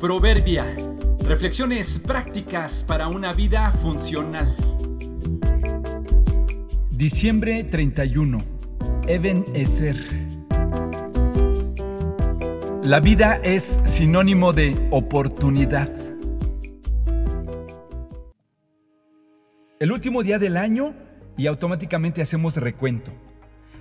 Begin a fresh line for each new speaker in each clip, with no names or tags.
Proverbia. Reflexiones prácticas para una vida funcional.
Diciembre 31. Eben Ezer. La vida es sinónimo de oportunidad. El último día del año y automáticamente hacemos recuento.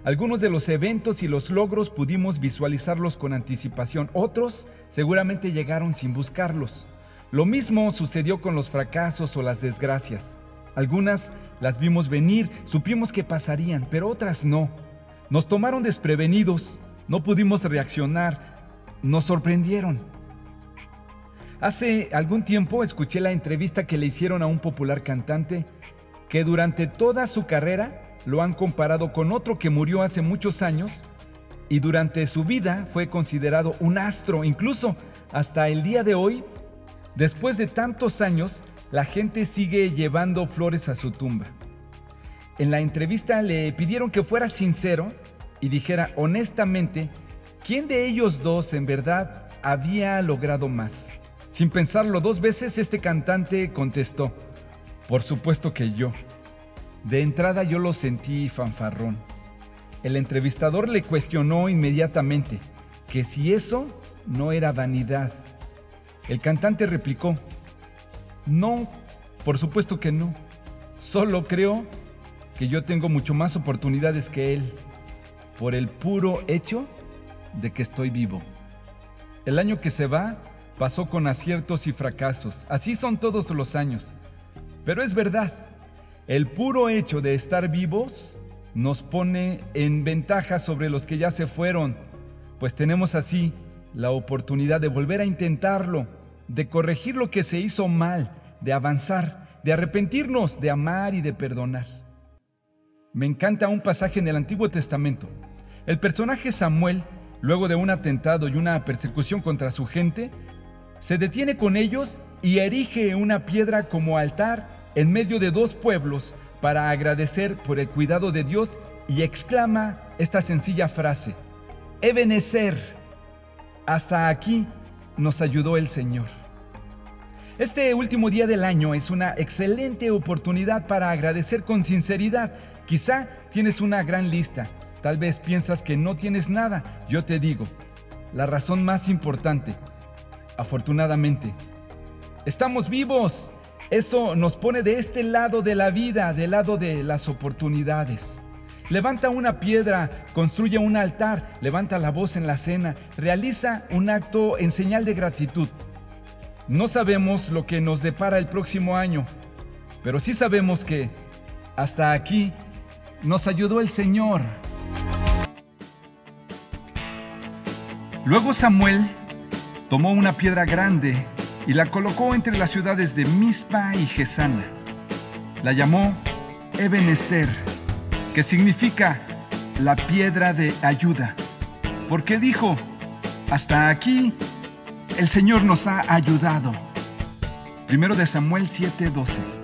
Algunos de los eventos y los logros pudimos visualizarlos con anticipación, otros seguramente llegaron sin buscarlos. Lo mismo sucedió con los fracasos o las desgracias. Algunas las vimos venir, supimos que pasarían, pero otras no. Nos tomaron desprevenidos, no pudimos reaccionar, nos sorprendieron. Hace algún tiempo escuché la entrevista que le hicieron a un popular cantante que durante toda su carrera lo han comparado con otro que murió hace muchos años y durante su vida fue considerado un astro, incluso hasta el día de hoy, después de tantos años, la gente sigue llevando flores a su tumba. En la entrevista le pidieron que fuera sincero y dijera honestamente quién de ellos dos en verdad había logrado más. Sin pensarlo dos veces, este cantante contestó, por supuesto que yo. De entrada yo lo sentí fanfarrón. El entrevistador le cuestionó inmediatamente que si eso no era vanidad. El cantante replicó, no, por supuesto que no. Solo creo que yo tengo mucho más oportunidades que él por el puro hecho de que estoy vivo. El año que se va pasó con aciertos y fracasos. Así son todos los años. Pero es verdad. El puro hecho de estar vivos nos pone en ventaja sobre los que ya se fueron, pues tenemos así la oportunidad de volver a intentarlo, de corregir lo que se hizo mal, de avanzar, de arrepentirnos, de amar y de perdonar. Me encanta un pasaje en el Antiguo Testamento. El personaje Samuel, luego de un atentado y una persecución contra su gente, se detiene con ellos y erige una piedra como altar en medio de dos pueblos para agradecer por el cuidado de Dios y exclama esta sencilla frase, Ebenezer, hasta aquí nos ayudó el Señor. Este último día del año es una excelente oportunidad para agradecer con sinceridad. Quizá tienes una gran lista, tal vez piensas que no tienes nada. Yo te digo, la razón más importante, afortunadamente, estamos vivos. Eso nos pone de este lado de la vida, del lado de las oportunidades. Levanta una piedra, construye un altar, levanta la voz en la cena, realiza un acto en señal de gratitud. No sabemos lo que nos depara el próximo año, pero sí sabemos que hasta aquí nos ayudó el Señor. Luego Samuel tomó una piedra grande y la colocó entre las ciudades de Mispa y Gesana. La llamó Ebenezer, que significa la piedra de ayuda, porque dijo, hasta aquí el Señor nos ha ayudado. Primero de Samuel 7:12.